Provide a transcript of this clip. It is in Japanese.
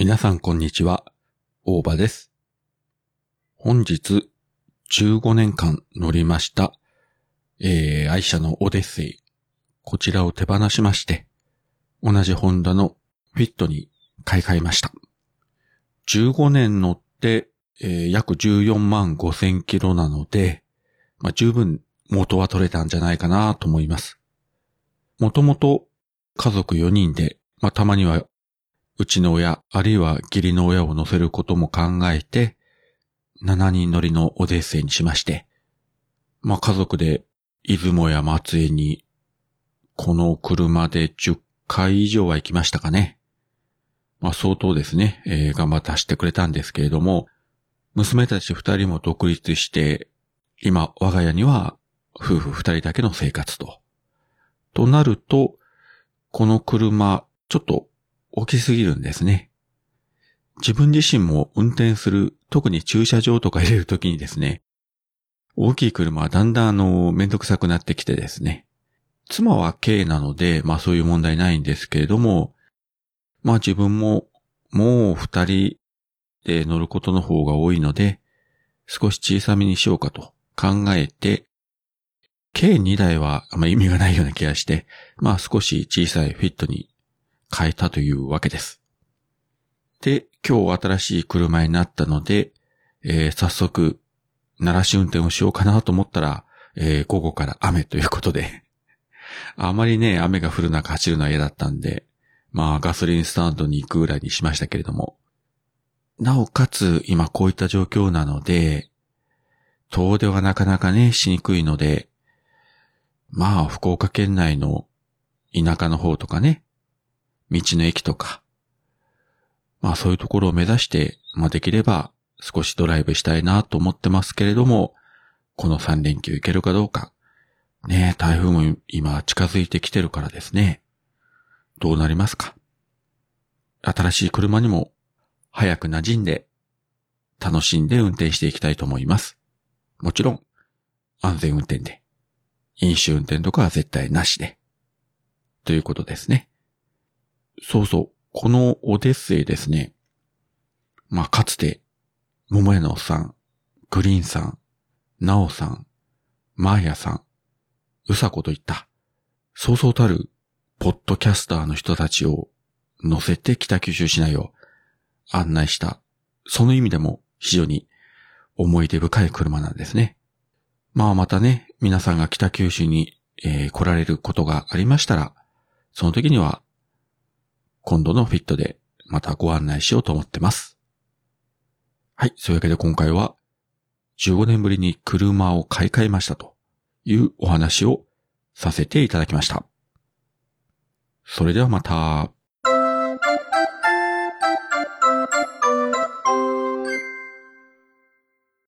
皆さんこんにちは、大場です。本日、15年間乗りました、えー、愛車のオデッセイ。こちらを手放しまして、同じホンダのフィットに買い替えました。15年乗って、えー約14万5千キロなので、まあ、十分元は取れたんじゃないかなと思います。もともと家族4人で、まあ、たまにはうちの親、あるいは義理の親を乗せることも考えて、7人乗りのオデッセイにしまして、まあ家族で出雲や松江に、この車で10回以上は行きましたかね。まあ相当ですね、えー頑張って走ってくれたんですけれども、娘たち2人も独立して、今我が家には夫婦2人だけの生活と。となると、この車、ちょっと大きすぎるんですね。自分自身も運転する、特に駐車場とか入れるときにですね、大きい車はだんだんあの、めんどくさくなってきてですね。妻は軽なので、まあそういう問題ないんですけれども、まあ自分ももう二人で乗ることの方が多いので、少し小さめにしようかと考えて、計2台はあんま意味がないような気がして、まあ少し小さいフィットに変えたというわけです。で、今日新しい車になったので、えー早速、鳴らし運転をしようかなと思ったら、えー午後から雨ということで、あまりね、雨が降る中走るのは嫌だったんで、まあガソリンスタンドに行くぐらいにしましたけれども、なおかつ今こういった状況なので、遠出はなかなかね、しにくいので、まあ福岡県内の田舎の方とかね、道の駅とか、まあそういうところを目指して、まあできれば少しドライブしたいなと思ってますけれども、この3連休行けるかどうか。ねえ、台風も今近づいてきてるからですね。どうなりますか？新しい車にも早く馴染んで、楽しんで運転していきたいと思います。もちろん、安全運転で。飲酒運転とかは絶対なしで。ということですね。そうそう。このオデッセイですね。まあ、かつて、桃屋のおっさん、グリーンさん、ナオさん、マーヤさん、うさこといった、そうそうたる、ポッドキャスターの人たちを乗せて北九州市内を案内した、その意味でも非常に思い出深い車なんですね。まあまたね、皆さんが北九州に、えー来られることがありましたら、その時には今度のフィットでまたご案内しようと思ってます。はい。そういうわけで今回は15年ぶりに車を買い替えましたというお話をさせていただきました。それではまた。